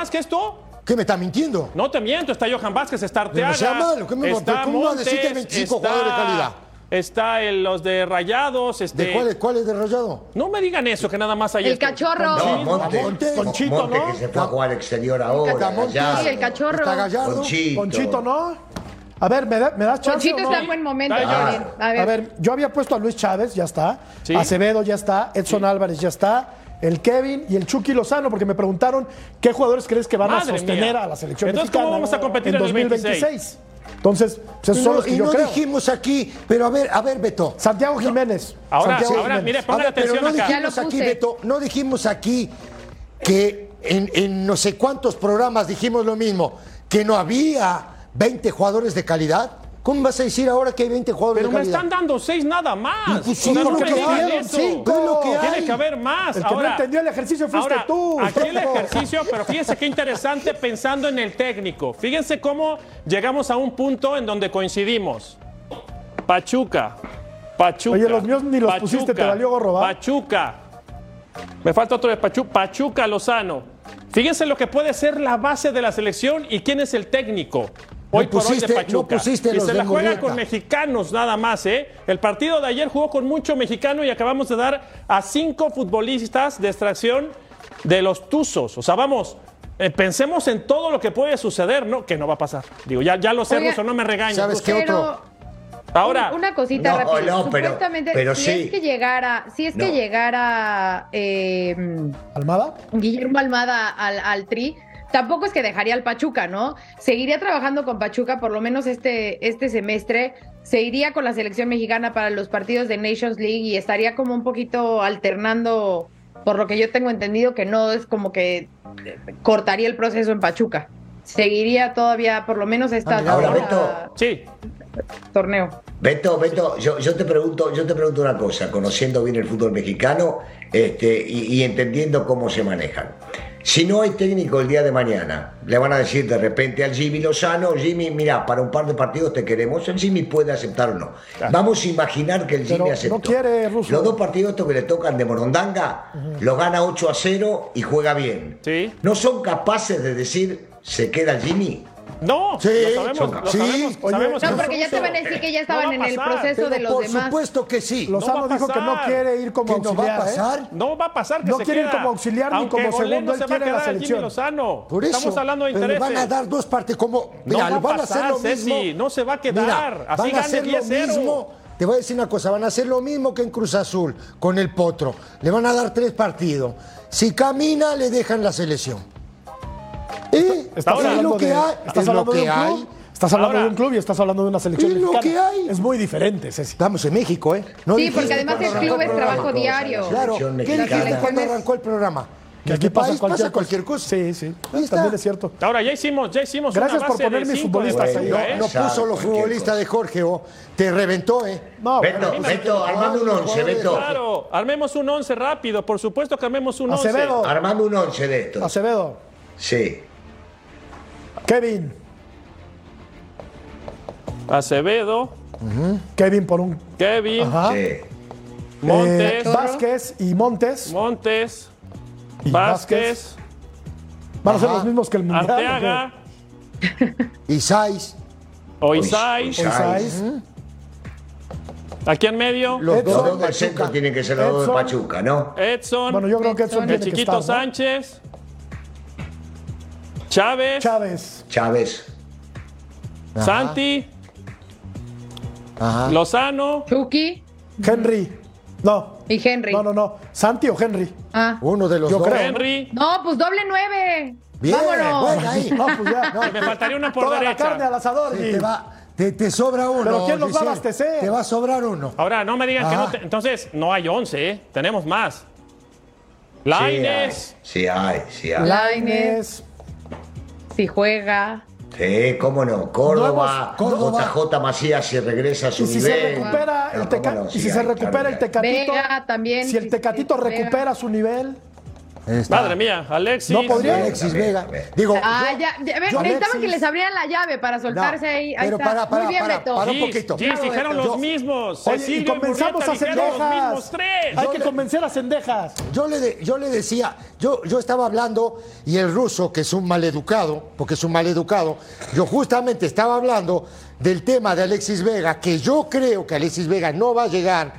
¿Qué me está mintiendo? No te miento, está Johan Vázquez, está Arteaga. No sea malo, ¿qué me está ¿Cómo va a Montes, decir que hay 25 está, jugadores de calidad? Está el, los de Rayados. Este... ¿De cuáles cuál es de Rayado? No me digan eso, que nada más hay. El esto. cachorro. No, Monte, Monte, Conchito, Monte ¿no? que se fue a jugar al exterior ahora. Monte, Gallardo. Sí, el cachorro. Está Gallardo. Conchito. Conchito, ¿no? A ver, ¿me, da, me das chance? Conchito o no? está en buen momento. Dale, a, ver, a ver. Yo había puesto a Luis Chávez, ya está. Sí. Acevedo, ya está. Edson Álvarez, ya está. El Kevin y el Chucky Lozano, porque me preguntaron qué jugadores crees que van Madre a sostener mía. a la selección Entonces, mexicana ¿cómo vamos a competir en el 2026. Entonces, pues esos son los que y yo no creo. dijimos aquí, pero a ver, a ver, Beto. Santiago Jiménez. Ahora, Santiago ahora, Jiménez. mire, A pongan ver, pero atención no acá. Dijimos aquí. Beto, no dijimos aquí que en, en no sé cuántos programas dijimos lo mismo, que no había 20 jugadores de calidad. ¿Cómo vas a decir ahora que hay 20 jugadores Pero de me calidad? están dando seis nada más. Pues sí, O sea, no es lo me que digan hay, eso. cinco, es lo que Tiene que haber más. El que ahora, no entendió el ejercicio fuiste ahora, tú. Aquí el ejercicio, pero fíjense qué interesante pensando en el técnico. Fíjense cómo llegamos a un punto en donde coincidimos. Pachuca. Pachuca. Oye, los míos ni los Pachuca, pusiste, te valió gorro, ¿va? Pachuca. Me falta otro de Pachuca. Pachuca Lozano. Fíjense lo que puede ser la base de la selección y quién es el técnico. Hoy No por hoy pusiste- de no Pachuca. pusiste y los se de la juega Murrieta. con mexicanos nada más, ¿eh? El partido de ayer jugó con mucho mexicano y acabamos de dar a cinco futbolistas de extracción de los Tuzos. O sea, vamos, eh, pensemos en todo lo que puede suceder, ¿no? Que no va a pasar. Digo, ya, ya lo sé, Ruso, no me regañes. ¿sabes qué Pero otro? Ahora, una cosita No, rápida. no, pero- Supuestamente, pero si sí. es que llegara, si es que No. llegara eh, ¿Almada? Guillermo Almada al, al Tri, tampoco es que dejaría al Pachuca, ¿no? Seguiría trabajando con Pachuca por lo menos este, este semestre, se iría con la selección mexicana para los partidos de Nations League y estaría como un poquito alternando, por lo que yo tengo entendido, que no es como que cortaría el proceso en Pachuca. Seguiría todavía por lo menos esta Ahora, esta- Beto. sí. torneo. Beto, Beto, yo, yo te pregunto, yo te pregunto una cosa, conociendo bien el fútbol mexicano este, y, y entendiendo cómo se manejan. Si no hay técnico el día de mañana, le van a decir de repente al Jimmy Lozano, Jimmy, mira, para un par de partidos te queremos, el Jimmy puede aceptar o no. Vamos a imaginar que el Jimmy aceptó. No quiere Los dos partidos que le tocan de Morondanga, lo gana 8 a 0 y juega bien. ¿Sí? No son capaces de decir, se queda el Jimmy. No, Sí, lo sabemos, lo sí. sabemos, Oye, sabemos No, que porque ya te van a decir que ya estaban No va en el pasar. proceso de los por demás. supuesto que sí. Lozano No va dijo que no pasar. quiere ir como ¿Que no va a auxiliar. ¿eh? pasar? No va a pasar que No se quiere ir como auxiliar ni como segundo, no él se va a quiere la quedar el Jimmy selección. Lozano. Por eso, Estamos hablando de pero le intereses. van a dar dos partes como mira, va a van a hacer pasar, lo mismo. Ceci, no se va a quedar. Mira, Así van a hacer lo 10-0. mismo. Te voy a decir una cosa, van a hacer lo mismo que en Cruz Azul con el Potro. Le van a dar tres partidos. Si camina, le dejan la selección. ¿Eh? Estás es hablando lo que de- hay. estás es hablando lo de un hay. club. Estás hablando Ahora- de un club y estás hablando de una selección Es lo mexicana. que hay. Es muy diferente, Ceci. Estamos en México, ¿eh? No Sí, dijiste porque además el club es trabajo diario. Claro, ¿qué dijiste mexicana. cuando arrancó el programa? Que ¿En aquí pasa país cualquier pasa cualquier cosa? Sí, sí. También es cierto. Ahora, ya hicimos, ya hicimos Gracias una por base poner de mis cinco de futbolistas ahí. liga, No, ¿eh? No Exacto, puso los futbolistas de Jorge, oh, te reventó, ¿eh? No, Beto, pero- Beto, armando un once, Beto. Claro, armemos un 11 rápido, por supuesto que armemos un 11. Acevedo. Armando un once de estos. Acevedo, Sí. Kevin, Acevedo, Kevin por un. Kevin, Ajá. Sí. Montes, Eh, Vázquez y Montes. Montes, y Vázquez, Van a ser los mismos que el Mundial. Arteaga, Y Saiz, ¿o? Osáis. aquí en medio, los Edson, Los dos dos de del centro Pachuca. tienen que ser los dos de Edson. Pachuca, ¿no? Edson, Bueno, yo creo que Edson El tiene el que Chiquito estar, ¿no? Chávez, Chávez. Chávez. Santi, Ajá. Lozano, Chucky Henry. No. y Henry. No, no, no. Santi o Henry. Ah. Uno de los Yo dos. creo. Henry. No, pues doble nueve. Bien, Vámonos. bueno, ahí. No, pues ya. No, Me faltaría una por Toda la derecha. carne al asador. te, y- te va, te, te sobra uno. ¿Pero quién los va a abastecer? Te va a sobrar uno. Ahora, no me digan que Ah. no. te- entonces, no hay 11, ¿eh? Tenemos más. Sí hay, Laines, Sí hay, sí hay. Lainez, si juega. Sí, cómo no. Córdoba, Córdoba. JJ Macías si regresa a su Y si nivel. se recupera el, teca- no, y sí si se recupera claro el tecatito, Vega también, si el tecatito recupera su nivel, está. madre mía, Alexis. No podría. Alexis Vega. Digo, Ah, ya, ya, a ver, necesitaban que les abrieran la llave para soltarse No, ahí. ahí pero está. para, para, Muy bien, para, Beto. para un poquito. Bravo, dijeron los mismos. Oye, y comenzamos a dijeron los tres. Hay Yo que le- convencer a Cendejas. Yo le, de- yo le decía, yo, yo estaba hablando y el ruso, que es un maleducado, porque es un maleducado, yo justamente estaba hablando del tema de Alexis Vega, que yo creo que Alexis Vega no va a llegar,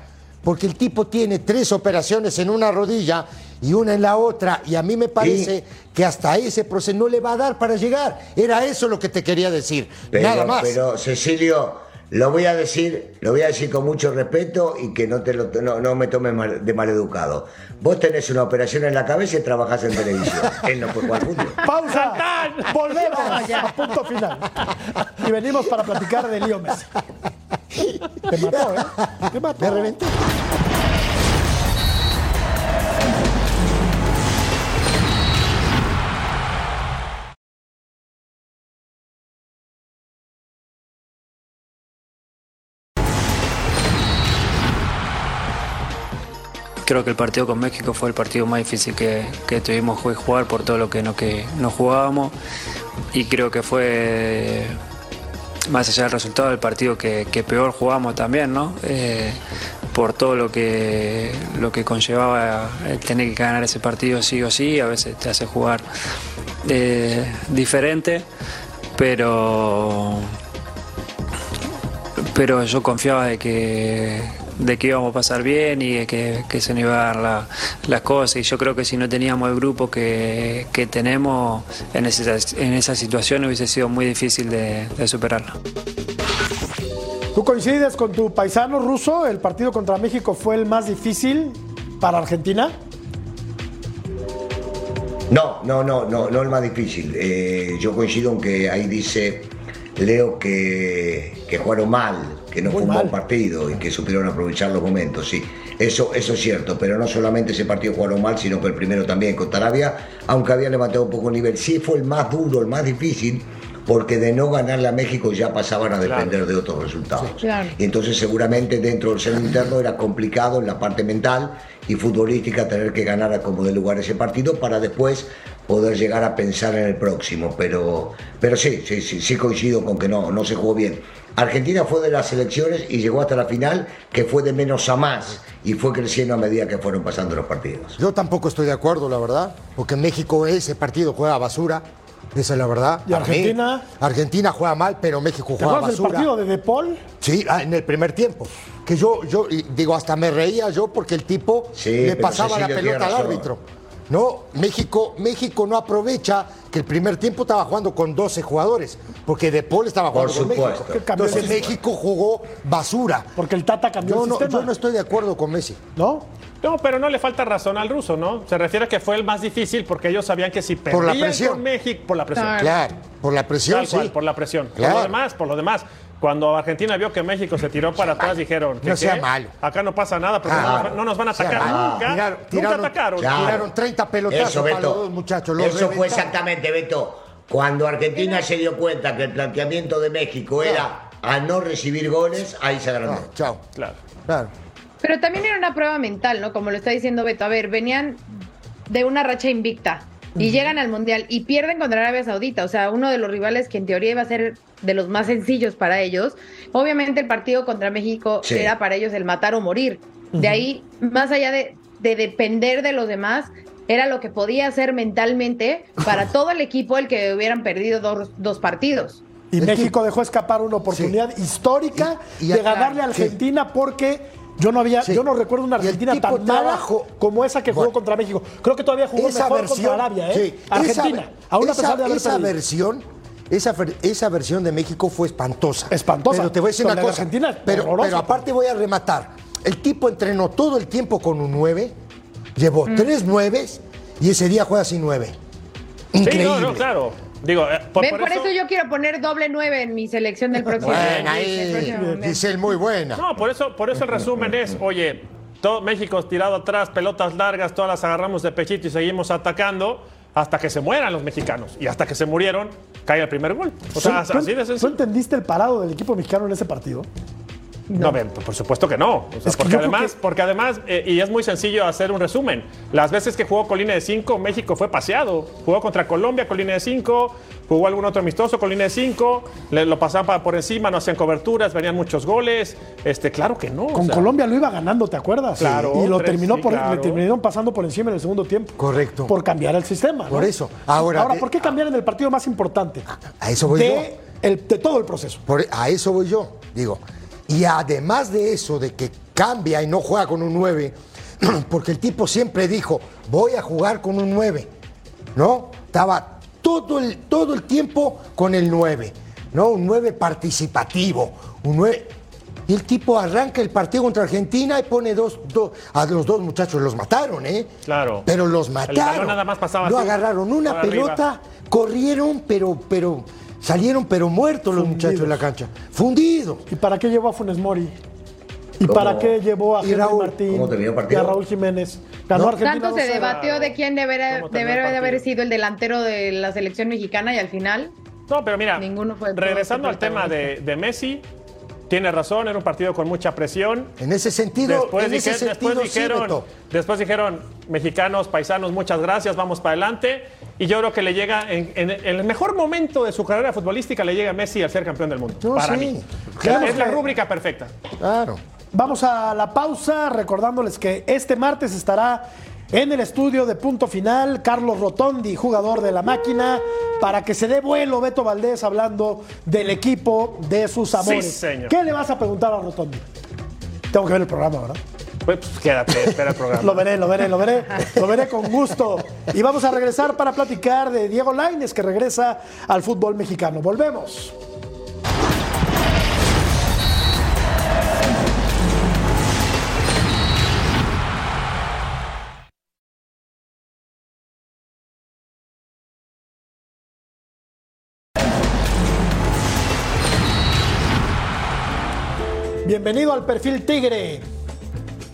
porque el tipo tiene tres operaciones en una rodilla y una en la otra, y a mí me parece que hasta ese proceso no le va a dar para llegar. Era eso lo que te quería decir, Pero, nada más. pero Cecilio, lo voy a decir, lo voy a decir con mucho respeto y que no te lo, no, no me tomes mal- de maleducado. Vos tenés una operación en la cabeza y trabajás en televisión. Él no puede jugar fútbol. Pausa. Volvemos a punto final. Y venimos para platicar de Leo Messi. Te mató, ¿eh? Te mató. Me reventé. Creo que el partido con México fue el partido más difícil que, que tuvimos que jugar por todo lo que no, que no jugábamos y creo que fue más allá del resultado del partido que, que peor jugamos también, ¿no? Eh, por todo lo que lo que conllevaba el tener que ganar ese partido sí o sí, a veces te hace jugar eh, diferente, pero pero yo confiaba de que, de que íbamos a pasar bien y de que, que se nos iban a dar la- las cosas. Y yo creo que si no teníamos el grupo que, que tenemos en esa, en esa situación hubiese sido muy difícil de, de superarla. ¿Tú coincides con tu paisano ruso? ¿El partido contra México fue el más difícil para Argentina? No, no, no, no, no el más difícil. Eh, yo coincido en que ahí dice Leo que, que jugaron mal, que no Muy fue un buen partido y que supieron aprovechar los momentos, sí. Eso, eso es cierto, pero no solamente ese partido jugaron mal, sino que el primero también contra Arabia, aunque había levantado un poco el nivel. Sí fue el más duro, el más difícil, porque de no ganarle a México ya pasaban a depender de otros resultados. Y entonces seguramente dentro del seno interno era complicado en la parte mental y futbolística tener que ganar a como de lugar ese partido para después poder llegar a pensar en el próximo. Pero, pero sí, sí, sí, sí coincido con que no, no se jugó bien. Argentina fue de las elecciones y llegó hasta la final, que fue de menos a más y fue creciendo a medida que fueron pasando los partidos. Yo tampoco estoy de acuerdo, la verdad, porque México ese partido juega basura. Esa es la verdad. ¿Y Argentina? Argentina juega mal, pero México juega basura. el partido de De Paul? Sí, ah, en el primer tiempo. Que yo, yo digo, hasta me reía yo porque el tipo le pasaba la pelota al árbitro. No, México, México no aprovecha que el primer tiempo estaba jugando con 12 jugadores, porque De Paul estaba jugando con México. Entonces México jugó basura. Porque el Tata cambió yo el no, sistema. Yo no estoy de acuerdo con Messi. ¿No? No, pero no le falta razón al ruso, ¿no? Se refiere a que fue el más difícil porque ellos sabían que si perdían por la presión. con México, por la presión. Claro, por la presión, sí. por la presión. Por lo demás, por lo demás. Cuando Argentina vio que México se tiró para atrás, dijeron que no sea malo. acá no pasa nada porque no, nos van a atacar nunca. nunca atacaron. Tiraron 30 pelotazos Eso, para los dos muchachos. Eso fue exactamente, Beto. Cuando Argentina se dio cuenta que el planteamiento de México era a no recibir goles, ahí se agrandó. chao. Claro. Claro. Pero también era una prueba mental, ¿no? Como lo está diciendo Beto. A ver, venían de una racha invicta y llegan al Mundial y pierden contra Arabia Saudita, o sea, uno de los rivales que en teoría iba a ser de los más sencillos para ellos. Obviamente el partido contra México era para ellos el matar o morir. De ahí, más allá de, depender de los demás, era lo que podía hacer mentalmente para todo el equipo el que hubieran perdido dos, partidos. Y México dejó escapar una oportunidad histórica de ganarle a Argentina porque yo no había, yo no recuerdo una Argentina tan mala como esa que jugó contra México. Creo que todavía jugó mejor versión, contra Arabia, ¿eh? Argentina. aún a pesar de haber esa versión esa, esa, versión de México fue espantosa. Espantosa. Pero te voy a decir una cosa. Argentina pero, pero, aparte voy a rematar. El tipo entrenó todo el tiempo con un 9, llevó mm. tres 9 y ese día juega sin 9. Increíble. Sí, no, no, claro. Digo, eh, por, ¿Ven? por, eso... yo quiero poner doble 9 en mi selección del próximo Buena ahí, Giselle, muy buena. No, por eso, por eso el resumen es, oye, todo México tirado atrás, pelotas largas, todas las agarramos de pechito y seguimos atacando hasta que se mueran los mexicanos. Y hasta que se murieron, cae el primer gol. O sea, así de ¿Tú entendiste el parado del equipo mexicano en ese partido? No, por supuesto que no. porque, además, porque, además, y es muy sencillo hacer un resumen, las veces que jugó con línea de 5, México fue paseado. Jugó contra Colombia con línea de 5, jugó algún otro amistoso con línea de 5, lo pasaban por encima, no hacían coberturas, venían muchos goles. Este, claro que no. Con Colombia lo iba ganando, ¿te acuerdas? Claro. Y lo terminó por, le terminaron pasando por encima en el segundo tiempo. Correcto. Por cambiar el sistema. Por eso. Ahora, Ahora ¿por qué cambiar en el partido más importante? A, eso voy yo. El, de todo el proceso. a eso voy yo. Digo, y además de eso, de que cambia y no juega con un 9, porque el tipo siempre dijo, voy a jugar con un 9, ¿no? Estaba todo el, todo el tiempo con el 9, ¿no? Un 9 participativo, un 9... Y el tipo arranca el partido contra Argentina y pone dos, dos a los dos muchachos los mataron, ¿eh? Claro. Pero los mataron. nada más pasaba no agarraron una pelota, corrieron, pero, pero Salieron pero muertos los muchachos de la cancha. Fundidos. ¿Y para qué llevó a Funes Mori? ¿Y para qué llevó a Henry Martín y a Raúl Jiménez? Ganó Tanto se debatió de quién debería, de haber sido el delantero de la selección mexicana y al final. No, pero mira, ninguno fue regresando al tema de, Messi, tiene razón, era un partido con mucha presión. En ese sentido, después, después dijeron, después dijeron, mexicanos, paisanos, muchas gracias, vamos para adelante. Y yo creo que le llega, en, el mejor momento de su carrera futbolística, le llega a Messi al ser campeón del mundo. para mí. es la rúbrica perfecta. Claro. Vamos a la pausa, recordándoles que este martes estará en el estudio de punto final Carlos Rotondi, jugador de la máquina, para que se dé vuelo Beto Valdés hablando del equipo de sus amores. ¿Qué le vas a preguntar a Rotondi? Tengo que ver el programa, ¿verdad? Pues, quédate, espera el programa. lo veré, lo veré, lo veré. Lo veré con gusto. Y vamos a regresar para platicar de Diego Laines, que regresa al fútbol mexicano. Volvemos. Bienvenido al perfil Tigre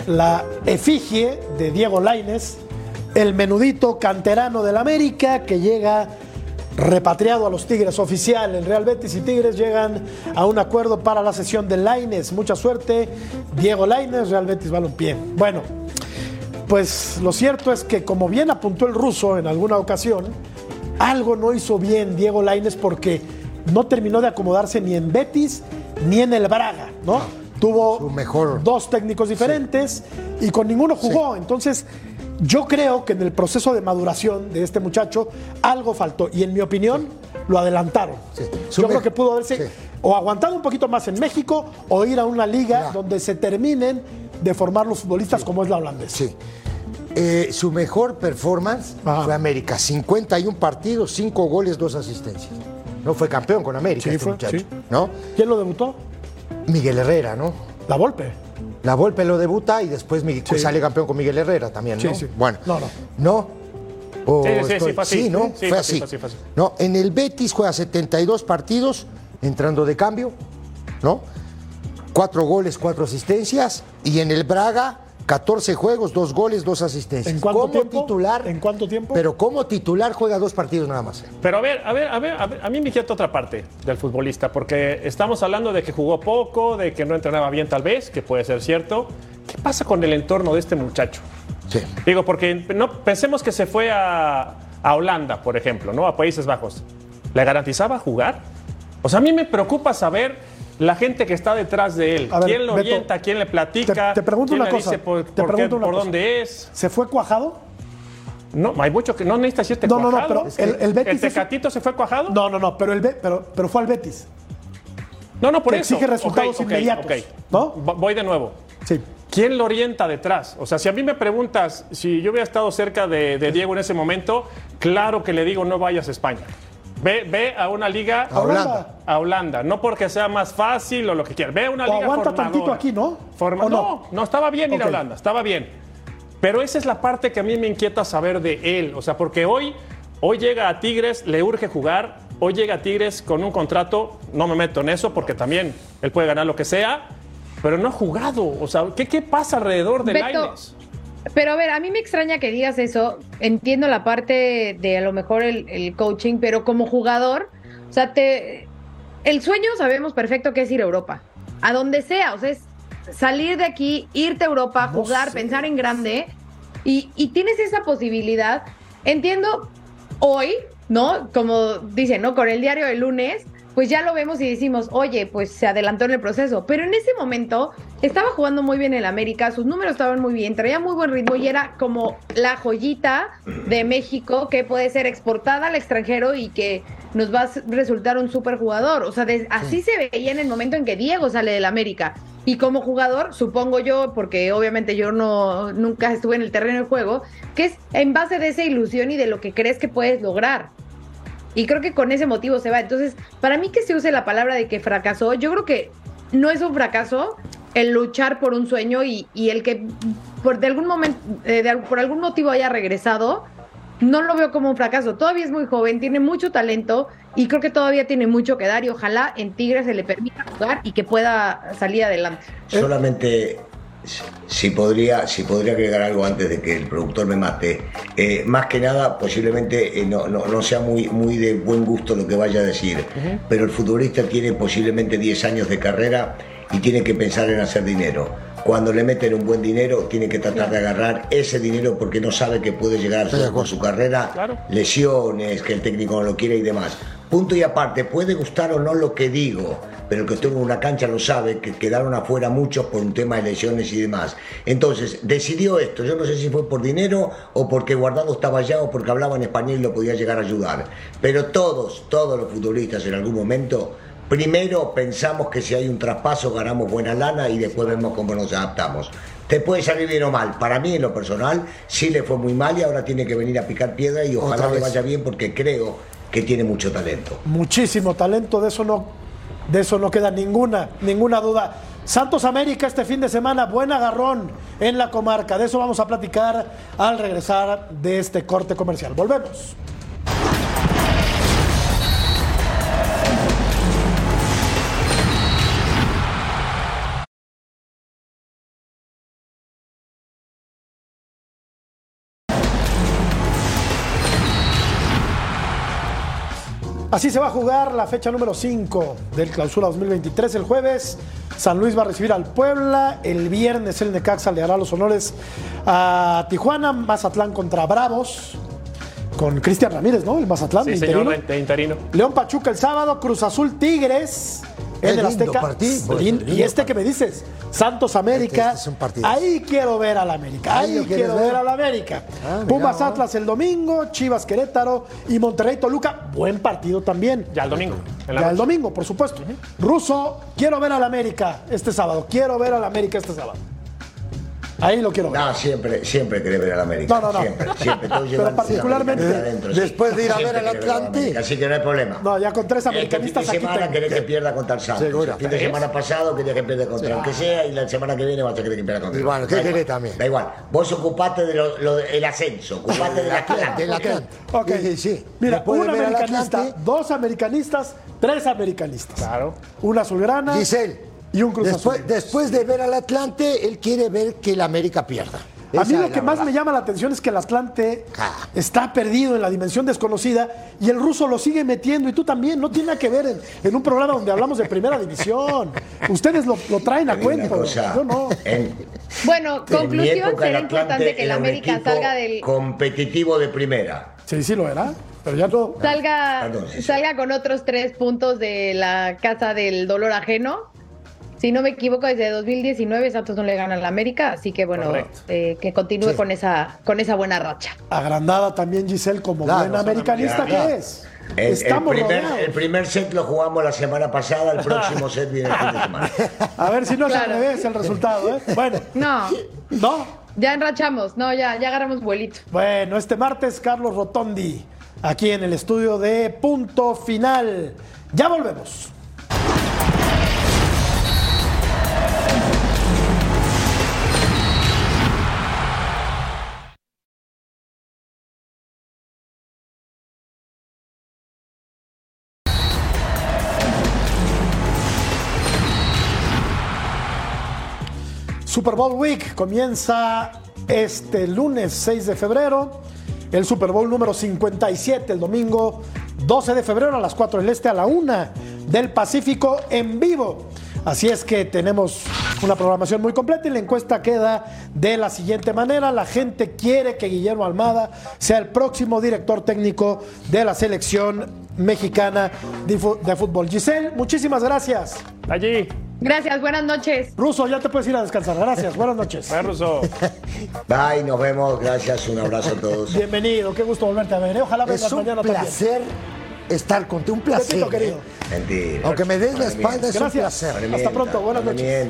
la efigie de Diego Laines, el menudito canterano del América que llega repatriado a los Tigres oficial. El Real Betis y Tigres llegan a un acuerdo para la sesión de Laines. Mucha suerte. Diego Laines, Real Betis Balompié. Bueno, pues lo cierto es que como bien apuntó el ruso en alguna ocasión, algo no hizo bien Diego Laines porque no terminó de acomodarse ni en Betis ni en el Braga, ¿no? Tuvo mejor... dos técnicos diferentes y con ninguno jugó. Entonces, yo creo que en el proceso de maduración de este muchacho algo faltó y en mi opinión lo adelantaron. Yo creo que pudo haberse o aguantado un poquito más en México o ir a una liga donde se terminen de formar los futbolistas como es la holandesa. Sí. Eh, su mejor performance fue América. 51 partidos, 5 goles, 2 asistencias. No fue campeón con América este muchacho. ¿no? ¿Quién lo debutó? Miguel Herrera, ¿no? La Volpe. La Volpe lo debuta y después sale campeón con Miguel Herrera también, ¿no? Sí, Bueno, no, no. ¿No? sí, sí, sí, ¿no? fue, así. No, en el Betis juega 72 partidos, entrando de cambio, ¿no? Cuatro goles, cuatro asistencias. Y en el Braga, 14 juegos, dos goles, dos asistencias. ¿En cuánto tiempo? titular. ¿En cuánto tiempo? Pero como titular juega dos partidos nada más. Pero a ver, a ver, a ver, a, mí me inquieta otra parte del futbolista, porque estamos hablando de que jugó poco, de que no entrenaba bien tal vez, que puede ser cierto. ¿Qué pasa con el entorno de este muchacho? Sí. Digo, porque no pensemos que se fue a, a Holanda, por ejemplo, ¿no? A Países Bajos. ¿Le garantizaba jugar? O sea, a mí me preocupa saber la gente que está detrás de él. ¿Quién lo orienta? ¿Quién le platica? Te, pregunto una cosa. por, te pregunto por dónde es? ¿Se fue cuajado? No, hay mucho que no necesita irte no, cuajado. No, no, pero el, el, Betis. ¿El Tecatito se fue cuajado? No, no, no, pero, el, pero, pero fue al Betis. No, no, por eso. Exige resultados inmediatos. ¿no? Voy de nuevo. Sí. ¿Quién lo orienta detrás? O sea, si a mí me preguntas si yo hubiera estado cerca de, de Diego en ese momento, claro que le digo no vayas a España. Ve, a una liga a Holanda. A Holanda. No porque sea más fácil o lo que quieras. Ve a una liga aguanta tantito aquí, ¿no? no? no? estaba bien ir a Holanda, estaba bien. Pero esa es la parte que a mí me inquieta saber de él. O sea, porque hoy, hoy llega a Tigres, le urge jugar. Hoy llega a Tigres con un contrato, no me meto en eso porque también él puede ganar lo que sea, pero no ha jugado. O sea, ¿qué, qué pasa alrededor de Lainez? Pero a ver, a mí me extraña que digas eso. Entiendo la parte de a lo mejor el, coaching, pero como jugador, o sea, te, el sueño sabemos perfecto que es ir a Europa. A donde sea, o sea, es salir de aquí, irte a Europa, jugar, pensar en grande. Y, y tienes esa posibilidad. Entiendo hoy, ¿no? Como dicen, ¿no? Con el diario de lunes, pues ya lo vemos y decimos, oye, pues se adelantó en el proceso. Pero en ese momento estaba jugando muy bien el América, sus números estaban muy bien, traía muy buen ritmo y era como la joyita de México que puede ser exportada al extranjero y que nos va a resultar un super jugador. O sea, así se veía en el momento en que Diego sale del América. Y como jugador, supongo yo, porque obviamente yo no nunca estuve en el terreno de juego, que es en base de esa ilusión y de lo que crees que puedes lograr. Y creo que con ese motivo se va. Entonces, para mí que se use la palabra de que fracasó, yo creo que no es un fracaso el luchar por un sueño y, el que por de algún momento, eh, por algún motivo haya regresado, no lo veo como un fracaso. Todavía es muy joven, tiene mucho talento y creo que todavía tiene mucho que dar y ojalá en Tigres se le permita jugar y que pueda salir adelante. Solamente si podría, si podría agregar algo antes de que el productor me mate. Eh, más que nada, posiblemente eh, no, no, sea muy, muy de buen gusto lo que vaya a decir, pero el futbolista tiene posiblemente 10 años de carrera y tiene que pensar en hacer dinero. Cuando le meten un buen dinero, tiene que tratar de agarrar ese dinero porque no sabe que puede llegar a con su carrera, lesiones, que el técnico no lo quiere y demás. Punto y aparte, puede gustar o no lo que digo, pero el que estuvo en una cancha lo sabe, que quedaron afuera muchos por un tema de lesiones y demás. Entonces, decidió esto. Yo no sé si fue por dinero o porque Guardado estaba allá o porque hablaba en español y lo podía llegar a ayudar. Pero todos, todos los futbolistas en algún momento, primero pensamos que si hay un traspaso ganamos buena lana y después vemos cómo nos adaptamos. Te puede salir bien o mal. Para mí, en lo personal, sí le fue muy mal y ahora tiene que venir a picar piedra y ojalá le vaya bien porque creo que tiene mucho talento. Muchísimo talento, de eso no, de eso no queda ninguna, ninguna duda. Santos América este fin de semana, buen agarrón en la comarca. De eso vamos a platicar al regresar de este corte comercial. Volvemos. Así se va a jugar la fecha número 5 del clausura 2023 el jueves. San Luis va a recibir al Puebla. El viernes el Necaxa le hará los honores a Tijuana. Mazatlán contra Bravos. Con Cristian Ramírez, ¿no? El Mazatlán. Sí, señor, interino. León Pachuca el sábado. Cruz Azul Tigres. En el Azteca. y este que me dices, Santos América. Este, este ahí quiero ver al América. Ahí, quiero ver? al América. Ah, Pumas Atlas el domingo, Chivas Querétaro y Monterrey Toluca. Buen partido también. Ya el domingo. Ya el domingo, por supuesto. Ruso, quiero ver al América este sábado. Quiero ver al América este sábado. Ahí lo quiero ver. No, siempre, siempre quiere ver al América. No, no, no. Siempre, siempre. Pero particularmente después de ir a ver al Atlante. Así que no hay problema. No, ya con tres americanistas el fin de semana querés que pierda contra el Santos. Seguro. El fin de semana pasado quería que pierda contra el que sea y la semana que viene vas a querer que pierda contra el Bueno, ¿qué querés también? Da igual. Vos ocupate del de ascenso, ocupate del Atlante. Del Atlante. Ok. Sí, Mira, un americanista, dos americanistas, tres americanistas. Claro. Una azulgrana. Giselle y un Cruz después, Después de ver al Atlante, él quiere ver que el América pierda. a mí lo que más me llama la atención es que el Atlante ah. está perdido en la dimensión desconocida y el ruso lo sigue metiendo y tú también. No tiene nada que ver en, un programa donde hablamos de primera división. Ustedes lo, traen a cuento. Yo no. bueno, conclusión, será importante que el América salga del... Competitivo de primera. Sí, sí lo era. Pero ya no. Salga, salga con otros tres puntos de la casa del dolor ajeno si no me equivoco, desde 2019 Santos no le gana a la América, así que bueno, eh, que continúe con, esa, con esa buena racha. Agrandada también Giselle como buena americanista que es. El, primer, el, primer, set lo jugamos la semana pasada, el próximo set viene el fin de semana. A ver si no se al el resultado, ¿eh? Bueno. No. ¿No? Ya enrachamos, no, ya, ya agarramos vuelito. Bueno, este martes Carlos Rotondi, aquí en el estudio de Punto Final. Ya volvemos. Super Bowl Week comienza este lunes 6 de febrero. El Super Bowl número 57, el domingo 12 de febrero a las 4 del Este, a la 1 del Pacífico en vivo. Así es que tenemos una programación muy completa y la encuesta queda de la siguiente manera. La gente quiere que Guillermo Almada sea el próximo director técnico de la selección mexicana de fútbol. Giselle, muchísimas gracias. Allí. Gracias, buenas noches. Ruso, ya te puedes ir a descansar. Gracias, buenas noches. Bye, Ruso. Bye, nos vemos. Gracias, un abrazo a todos. Bienvenido, qué gusto volverte a ver. ¿eh? Ojalá vengas mañana también. Es un placer estar contigo, un placer. querido. ¿eh? Aunque me des la espalda, es un placer. Hasta pronto, buenas noches.